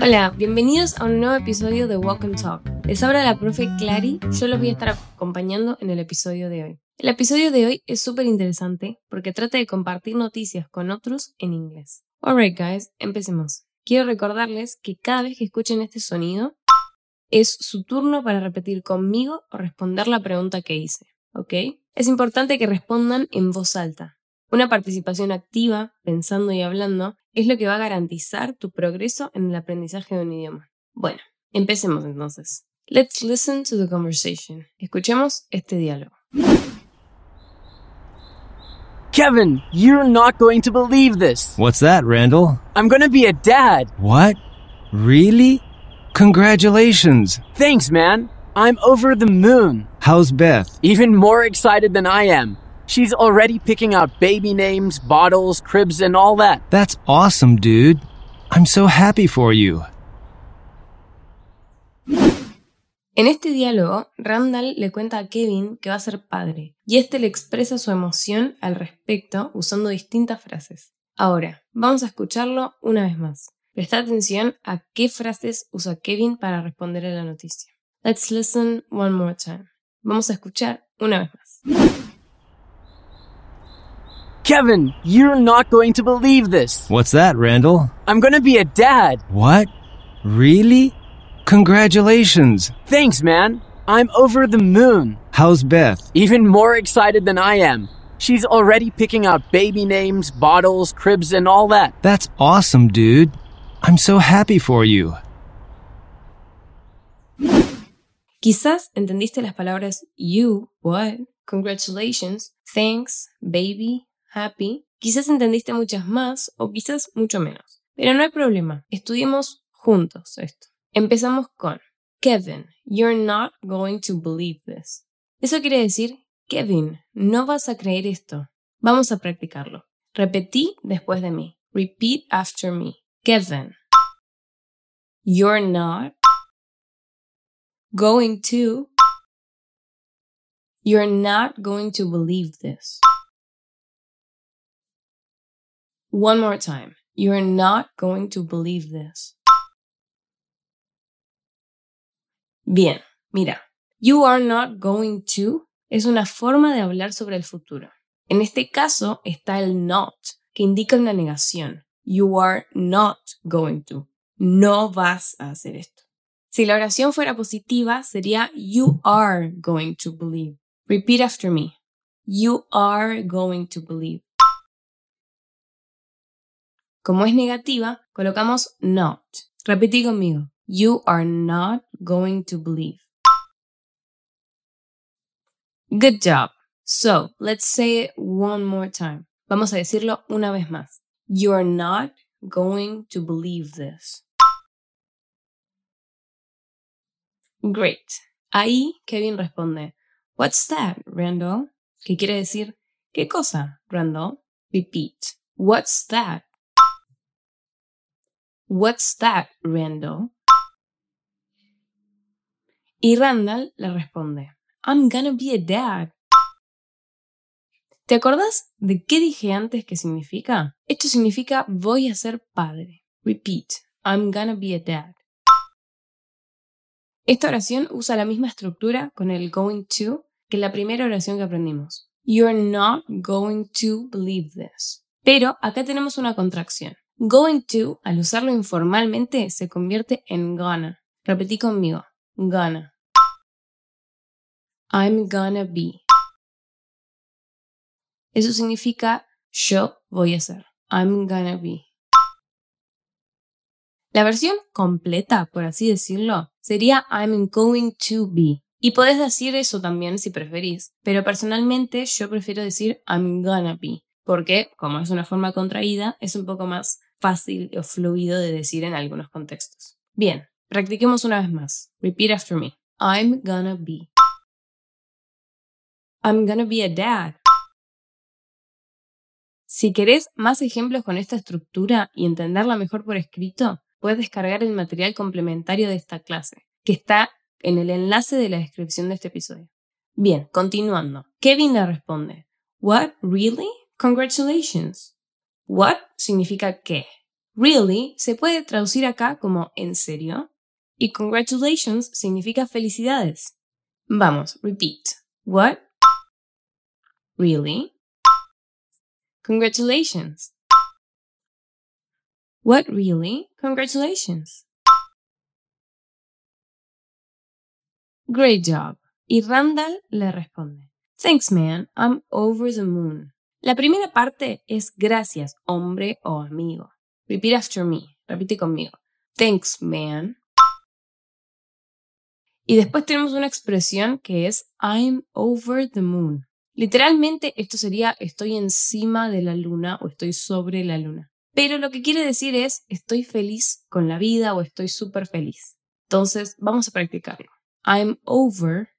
Hola, bienvenidos a un nuevo episodio de Walk and Talk. Les habla la profe Clary, yo los voy a estar acompañando en el episodio de hoy. El episodio de hoy es súper interesante porque trata de compartir noticias con otros en inglés. Alright guys, empecemos. Quiero recordarles que cada vez que escuchen este sonido, es su turno para repetir conmigo o responder la pregunta que hice, ¿ok? Es importante que respondan en voz alta. Una participación activa, pensando y hablando, es lo que va a garantizar tu progreso en el aprendizaje de un idioma. Bueno, empecemos entonces. Let's listen to the conversation. Escuchemos este diálogo. Kevin, you're not going to believe this. What's that, Randall? I'm going to be a dad. What? Really? Congratulations. Thanks, man. I'm over the moon. How's Beth? Even more excited than I am. She's already picking out baby names, bottles, cribs, and all that. That's awesome, dude. I'm so happy for you. En este diálogo, Randall le cuenta a Kevin que va a ser padre, y este le expresa su emoción al respecto usando distintas frases. Ahora, vamos a escucharlo una vez más. Presta atención a qué frases usa Kevin para responder a la noticia. Let's listen one more time. Vamos a escuchar una vez más. Kevin, you're not going to believe this. What's that, Randall? I'm going to be a dad. What? Really? Congratulations. Thanks, man. I'm over the moon. How's Beth? Even more excited than I am. She's already picking out baby names, bottles, cribs, and all that. That's awesome, dude. I'm so happy for you. Quizás entendiste las palabras you, what, congratulations, thanks, baby, happy. Quizás entendiste muchas más o quizás mucho menos. Pero no hay problema, estudiemos juntos esto. Empezamos con Kevin, you're not going to believe this. Eso quiere decir, Kevin, no vas a creer esto. Vamos a practicarlo. Repetí después de mí. Repeat after me. Kevin, you're not going to You're not going to believe this. One more time. You're not going to believe this. Bien, mira. You are not going to es una forma de hablar sobre el futuro. En este caso está el not, que indica una negación. You are not going to. No vas a hacer esto. Si la oración fuera positiva, sería You are going to believe. Repeat after me. You are going to believe. Como es negativa, colocamos not. Repetí conmigo. You are not going to believe. Good job. So, let's say it one more time. Vamos a decirlo una vez más. You are not going to believe this. Great. Ahí Kevin responde, What's that, Randall? ¿Qué quiere decir? ¿Qué cosa, Randall? Repeat. What's that? What's that, Randall? Y Randall le responde, I'm gonna be a dad. ¿Te acordás de qué dije antes que significa? Esto significa voy a ser padre. Repeat, I'm gonna be a dad. Esta oración usa la misma estructura con el going to que la primera oración que aprendimos. You're not going to believe this. Pero acá tenemos una contracción. Going to, al usarlo informalmente, se convierte en gonna. Repetí conmigo. Gonna. I'm gonna be. Eso significa yo voy a ser. I'm gonna be. La versión completa, por así decirlo, sería I'm going to be. Y podés decir eso también si preferís, pero personalmente yo prefiero decir I'm gonna be, porque como es una forma contraída, es un poco más fácil o fluido de decir en algunos contextos. Bien, practiquemos una vez más. Repeat after me. I'm gonna be. I'm gonna be a dad. Si querés más ejemplos con esta estructura y entenderla mejor por escrito, puedes descargar el material complementario de esta clase, que está en el enlace de la descripción de este episodio. Bien, continuando. Kevin le responde, What? Really? Congratulations. What significa qué. Really se puede traducir acá como en serio y congratulations significa felicidades. Vamos, repeat. What? Really? Congratulations. What really? Congratulations. Great job. Y Randall le responde, Thanks man, I'm over the moon. La primera parte es gracias, hombre o amigo. Repeat after me. Repite conmigo. Thanks man. Y después tenemos una expresión que es I'm over the moon. Literalmente esto sería estoy encima de la luna o estoy sobre la luna. Pero lo que quiere decir es estoy feliz con la vida o estoy súper feliz. Entonces vamos a practicarlo. I'm over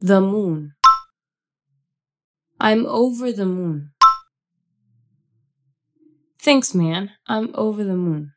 the moon. I'm over the moon. Thanks, man. I'm over the moon.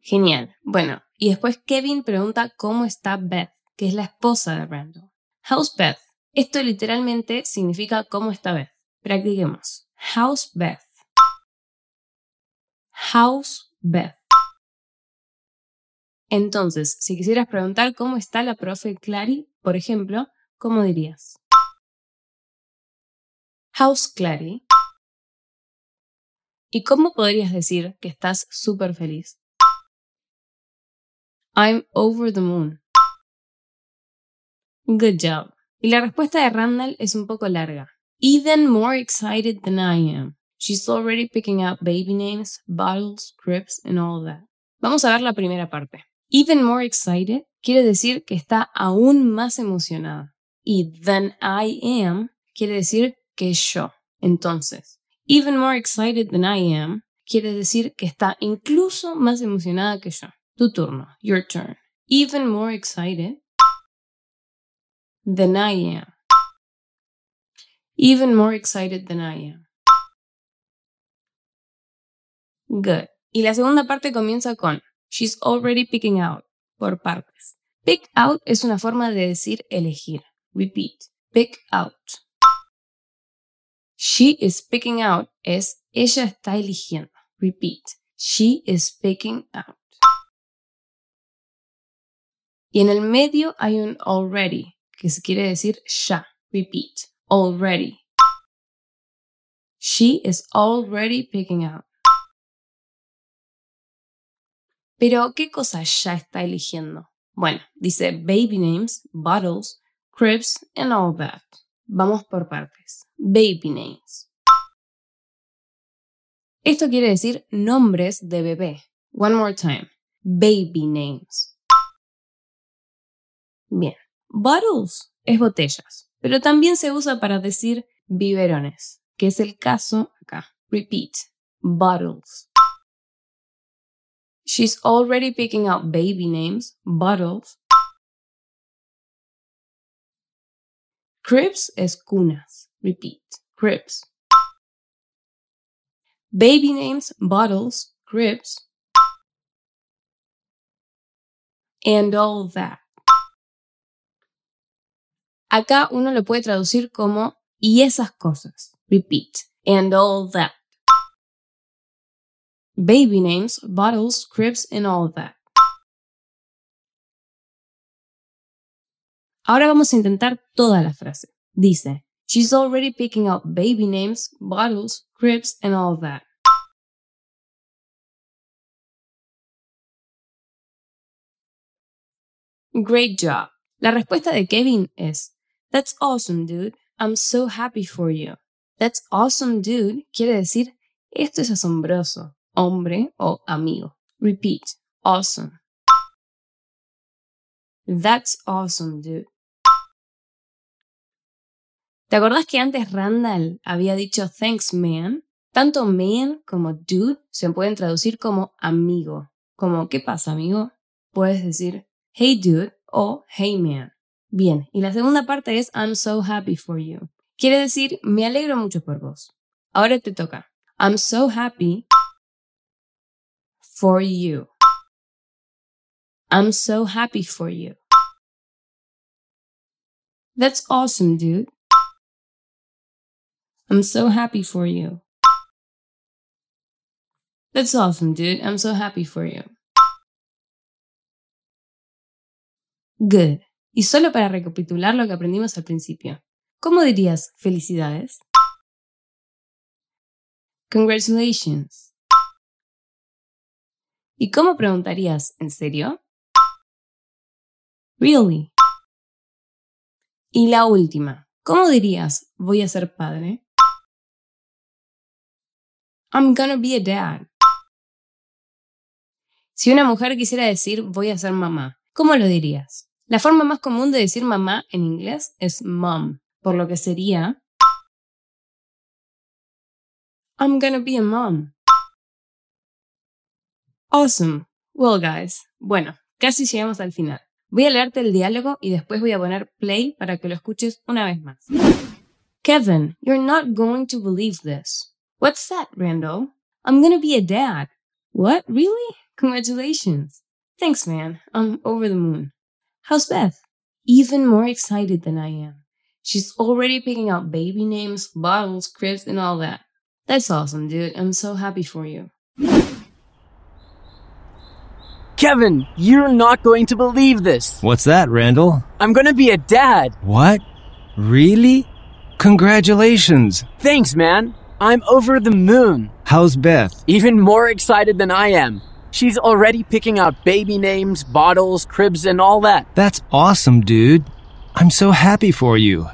Genial. Bueno, y después Kevin pregunta cómo está Beth, que es la esposa de Randall. How's Beth? Esto literalmente significa cómo está Beth. Practiquemos. How's Beth? How's Beth? Entonces, si quisieras preguntar cómo está la profe Clary, por ejemplo, ¿cómo dirías? How's Clary? ¿Y cómo podrías decir que estás súper feliz? I'm over the moon. Good job. Y la respuesta de Randall es un poco larga. Even more excited than I am. She's already picking out baby names, bottles, cribs, and all that. Vamos a ver la primera parte. Even more excited quiere decir que está aún más emocionada. Y than I am quiere decir que yo. Entonces, even more excited than I am quiere decir que está incluso más emocionada que yo. Tu turno, your turn. Even more excited than I am. Even more excited than I am. Good. Y la segunda parte comienza con She's already picking out, por partes. Pick out es una forma de decir elegir. Repeat. Pick out. She is picking out es ella está eligiendo. Repeat. She is picking out. Y en el medio hay un already, que se quiere decir ya. Repeat. Already. She is already picking out. Pero, ¿qué cosa ya está eligiendo? Bueno, dice baby names, bottles, cribs, and all that. Vamos por partes. Baby names. Esto quiere decir nombres de bebé. One more time. Baby names. Bien. Bottles es botellas, pero también se usa para decir biberones, que es el caso acá. Repeat. Bottles. She's already picking out baby names, bottles. Cribs es cunas. Repeat. Cribs. Baby names, bottles, cribs. And all that. Acá uno lo puede traducir como y esas cosas. Repeat. And all that baby names, bottles, cribs, and all that. Ahora vamos a intentar toda la frase. Dice, She's already picking out baby names, bottles, cribs, and all that. Great job. La respuesta de Kevin es, That's awesome, dude. I'm so happy for you. That's awesome, dude quiere decir, esto es asombroso hombre o amigo. Repeat. Awesome. That's awesome, dude. ¿Te acordás que antes Randall había dicho thanks, man? Tanto man como dude se pueden traducir como amigo. Como, ¿qué pasa, amigo? Puedes decir hey, dude o hey, man. Bien, y la segunda parte es I'm so happy for you. Quiere decir, me alegro mucho por vos. Ahora te toca. I'm so happy for you. I'm so happy for you. That's awesome, dude. I'm so happy for you. That's awesome, dude. I'm so happy for you. Good. Y solo para recapitular lo que aprendimos al principio. ¿Cómo dirías felicidades? Congratulations. ¿Y cómo preguntarías en serio? Really. Y la última. ¿Cómo dirías voy a ser padre? I'm gonna be a dad. Si una mujer quisiera decir voy a ser mamá, ¿cómo lo dirías? La forma más común de decir mamá en inglés es mom, por lo que sería I'm gonna be a mom. Awesome. Well, guys. Bueno, casi llegamos al final. Voy a leerte el diálogo y después voy a poner play para que lo escuches una vez más. Kevin, you're not going to believe this. What's that, Randall? I'm gonna be a dad. What? Really? Congratulations. Thanks, man. I'm over the moon. How's Beth? Even more excited than I am. She's already picking out baby names, bottles, cribs, and all that. That's awesome, dude. I'm so happy for you. Kevin, you're not going to believe this. What's that, Randall? I'm gonna be a dad. What? Really? Congratulations. Thanks, man. I'm over the moon. How's Beth? Even more excited than I am. She's already picking out baby names, bottles, cribs, and all that. That's awesome, dude. I'm so happy for you.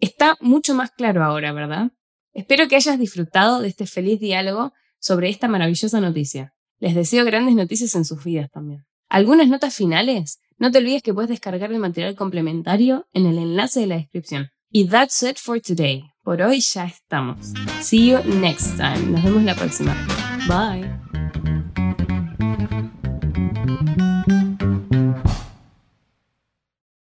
Está mucho más claro ahora, ¿verdad? Espero que hayas disfrutado de este feliz diálogo sobre esta maravillosa noticia. Les deseo grandes noticias en sus vidas también. ¿Algunas notas finales? No te olvides que puedes descargar el material complementario en el enlace de la descripción. Y that's it for today. Por hoy ya estamos. See you next time. Nos vemos la próxima. Bye.